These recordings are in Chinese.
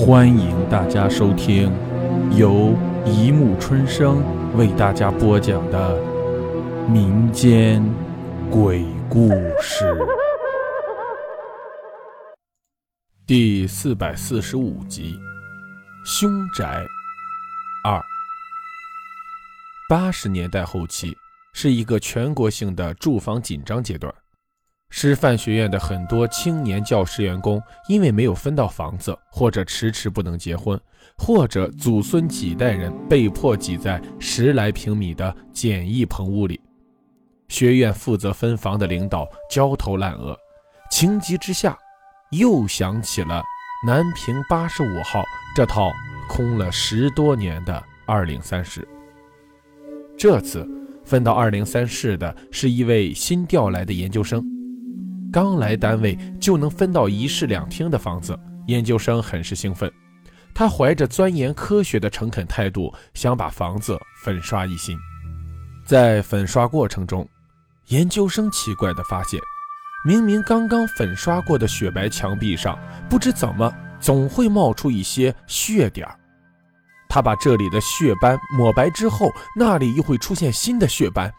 欢迎大家收听由一木春生为大家播讲的民间鬼故事第四百四十五集《凶宅二》。八十年代后期是一个全国性的住房紧张阶段。师范学院的很多青年教师员工，因为没有分到房子，或者迟迟不能结婚，或者祖孙几代人被迫挤在十来平米的简易棚屋里。学院负责分房的领导焦头烂额，情急之下，又想起了南平八十五号这套空了十多年的二零三室。这次分到二零三室的是一位新调来的研究生。刚来单位就能分到一室两厅的房子，研究生很是兴奋。他怀着钻研科学的诚恳态度，想把房子粉刷一新。在粉刷过程中，研究生奇怪地发现，明明刚刚粉刷过的雪白墙壁上，不知怎么总会冒出一些血点儿。他把这里的血斑抹白之后，那里又会出现新的血斑，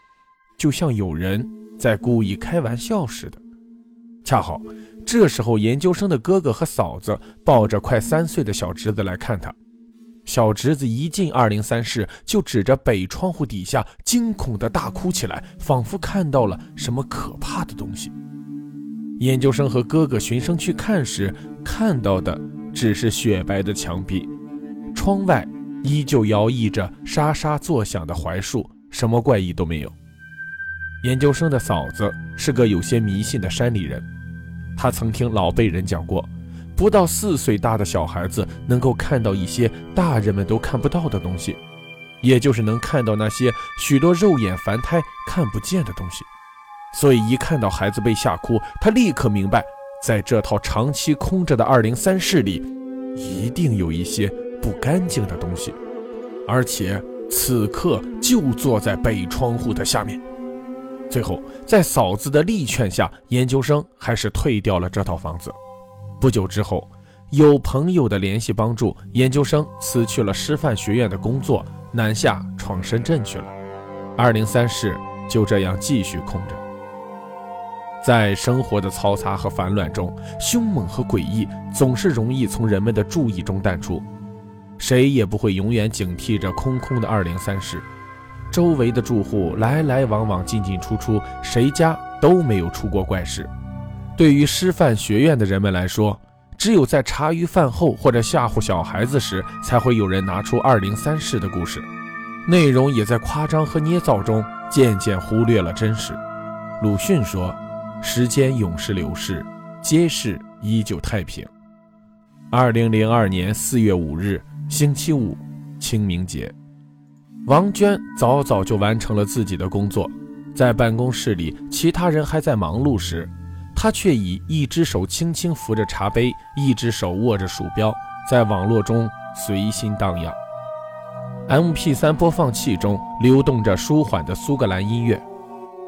就像有人在故意开玩笑似的。恰好这时候，研究生的哥哥和嫂子抱着快三岁的小侄子来看他。小侄子一进二零三室，就指着北窗户底下惊恐地大哭起来，仿佛看到了什么可怕的东西。研究生和哥哥循声去看时，看到的只是雪白的墙壁，窗外依旧摇曳着沙沙作响的槐树，什么怪异都没有。研究生的嫂子是个有些迷信的山里人，他曾听老辈人讲过，不到四岁大的小孩子能够看到一些大人们都看不到的东西，也就是能看到那些许多肉眼凡胎看不见的东西。所以一看到孩子被吓哭，他立刻明白，在这套长期空着的二零三室里，一定有一些不干净的东西，而且此刻就坐在北窗户的下面。最后，在嫂子的力劝下，研究生还是退掉了这套房子。不久之后，有朋友的联系帮助，研究生辞去了师范学院的工作，南下闯深圳去了。二零三室就这样继续空着。在生活的嘈杂和烦乱中，凶猛和诡异总是容易从人们的注意中淡出，谁也不会永远警惕着空空的二零三室。周围的住户来来往往，进进出出，谁家都没有出过怪事。对于师范学院的人们来说，只有在茶余饭后或者吓唬小孩子时，才会有人拿出二零三室的故事，内容也在夸张和捏造中渐渐忽略了真实。鲁迅说：“时间永是流逝，街市依旧太平。”二零零二年四月五日，星期五，清明节。王娟早早就完成了自己的工作，在办公室里，其他人还在忙碌时，她却以一只手轻轻扶着茶杯，一只手握着鼠标，在网络中随心荡漾。MP3 播放器中流动着舒缓的苏格兰音乐，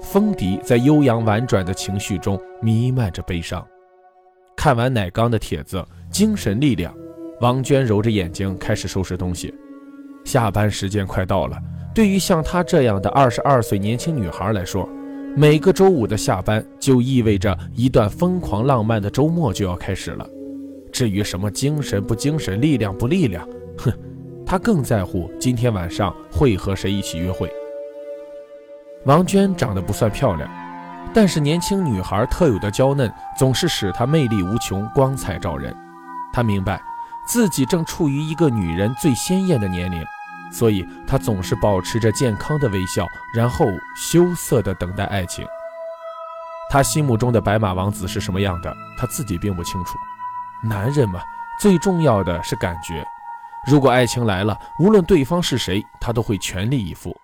风笛在悠扬婉转的情绪中弥漫着悲伤。看完奶缸的帖子，精神力量，王娟揉着眼睛开始收拾东西。下班时间快到了，对于像她这样的二十二岁年轻女孩来说，每个周五的下班就意味着一段疯狂浪漫的周末就要开始了。至于什么精神不精神、力量不力量，哼，她更在乎今天晚上会和谁一起约会。王娟长得不算漂亮，但是年轻女孩特有的娇嫩总是使她魅力无穷、光彩照人。她明白。自己正处于一个女人最鲜艳的年龄，所以她总是保持着健康的微笑，然后羞涩地等待爱情。她心目中的白马王子是什么样的，她自己并不清楚。男人嘛，最重要的是感觉。如果爱情来了，无论对方是谁，他都会全力以赴。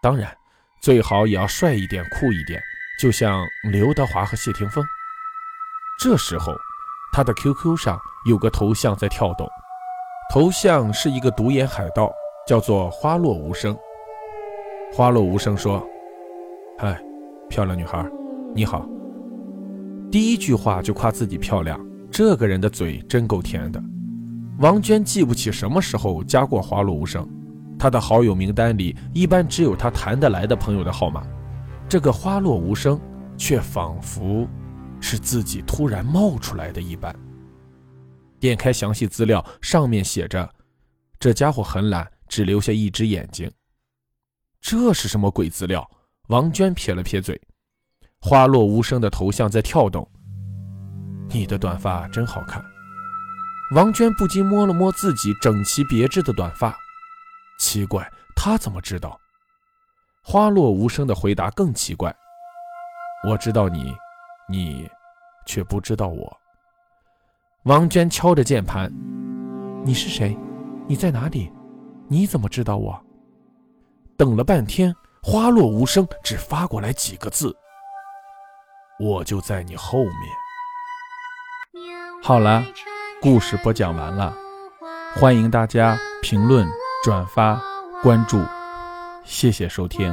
当然，最好也要帅一点、酷一点，就像刘德华和谢霆锋。这时候。他的 QQ 上有个头像在跳动，头像是一个独眼海盗，叫做花落无声。花落无声说：“嗨，漂亮女孩，你好。”第一句话就夸自己漂亮，这个人的嘴真够甜的。王娟记不起什么时候加过花落无声，她的好友名单里一般只有她谈得来的朋友的号码。这个花落无声，却仿佛是自己突然冒出来的一般。点开详细资料，上面写着：“这家伙很懒，只留下一只眼睛。”这是什么鬼资料？王娟撇了撇嘴。花落无声的头像在跳动。你的短发真好看。王娟不禁摸了摸自己整齐别致的短发，奇怪，她怎么知道？花落无声的回答更奇怪：“我知道你，你却不知道我。”王娟敲着键盘：“你是谁？你在哪里？你怎么知道我？”等了半天，花落无声，只发过来几个字：“我就在你后面。”好了，故事播讲完了，欢迎大家评论、转发、关注。谢谢收听。